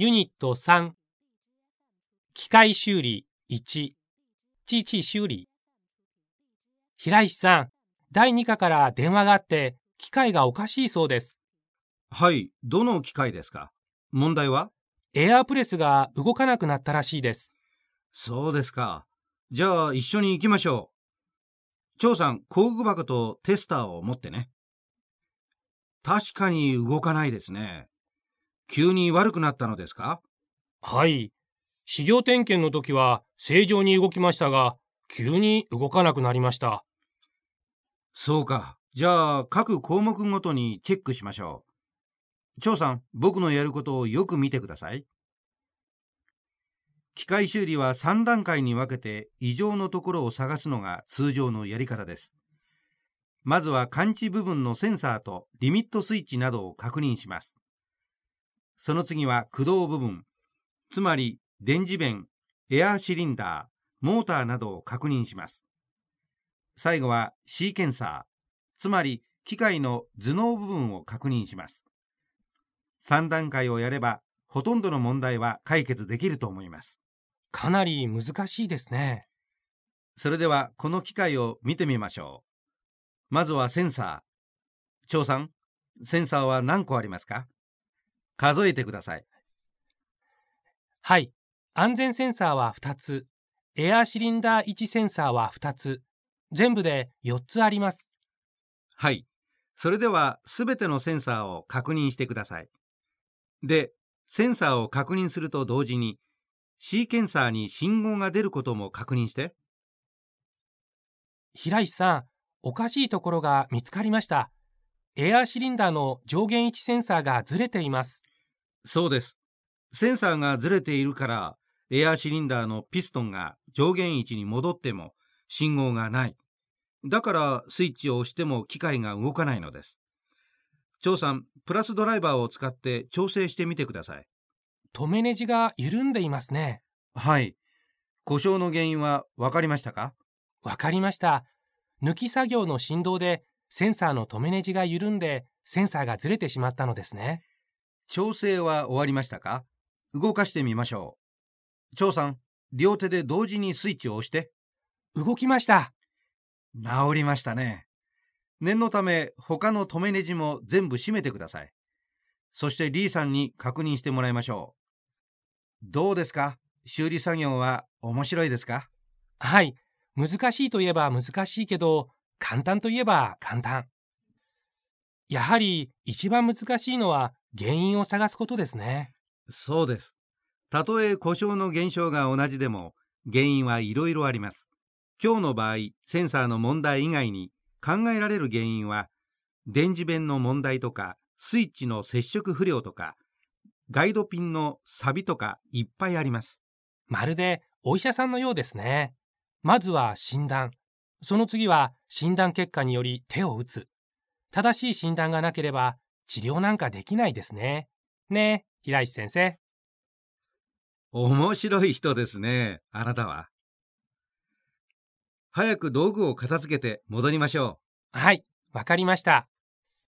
ユニット3機械修理1機器修理平石さん、第2課から電話があって機械がおかしいそうです。はい、どの機械ですか？問題は？エアープレスが動かなくなったらしいです。そうですか。じゃあ一緒に行きましょう。張さん、工具箱とテスターを持ってね。確かに動かないですね。急に悪くなったのですか？はい。試乗点検の時は正常に動きましたが、急に動かなくなりました。そうか。じゃあ各項目ごとにチェックしましょう。張さん、僕のやることをよく見てください。機械修理は3段階に分けて異常のところを探すのが通常のやり方です。まずは感知部分のセンサーとリミットスイッチなどを確認します。その次は駆動部分、つまり電磁弁、エアーシリンダー、モーターなどを確認します。最後はシーケンサー、つまり機械の頭脳部分を確認します。3段階をやれば、ほとんどの問題は解決できると思います。かなり難しいですね。それでは、この機械を見てみましょう。まずはセンサー。張さん、センサーは何個ありますか？数えてください。はい。安全センサーは2つ。エアーシリンダー1センサーは2つ。全部で4つあります。はい。それでは、すべてのセンサーを確認してください。で、センサーを確認すると同時に、シーケンサーに信号が出ることも確認して。平石さん、おかしいところが見つかりました。エアーシリンダーの上限位置センサーがずれています。そうです。センサーがずれているから、エアーシリンダーのピストンが上限位置に戻っても信号がない。だからスイッチを押しても機械が動かないのです。張さん、プラスドライバーを使って調整してみてください。止めネジが緩んでいますね。はい。故障の原因は分かりましたか？わかりました。抜き作業の振動でセンサーの止めネジが緩んでセンサーがずれてしまったのですね。調整は終わりましたか？動かしてみましょう。張さん、両手で同時にスイッチを押して。動きました。治りましたね。念のため他の止めネジも全部閉めてください。そしてリーさんに確認してもらいましょう。どうですか？修理作業は面白いですか？はい。難しいといえば難しいけど、簡単といえば簡単。やはり一番難しいのは原因を探すことですね。そうです。たとえ故障の現象が同じでも原因はいろいろあります。今日の場合、センサーの問題以外に考えられる原因は電磁弁の問題とかスイッチの接触不良とかガイドピンの錆とかいっぱいあります。まるでお医者さんのようですね。まずは診断。その次は診断結果により手を打つ。正しい診断がなければ治療なんかできないですね。ねえ、平石先生。面白い人ですね、あなたは。早く道具を片付けて戻りましょう。はい、わかりました。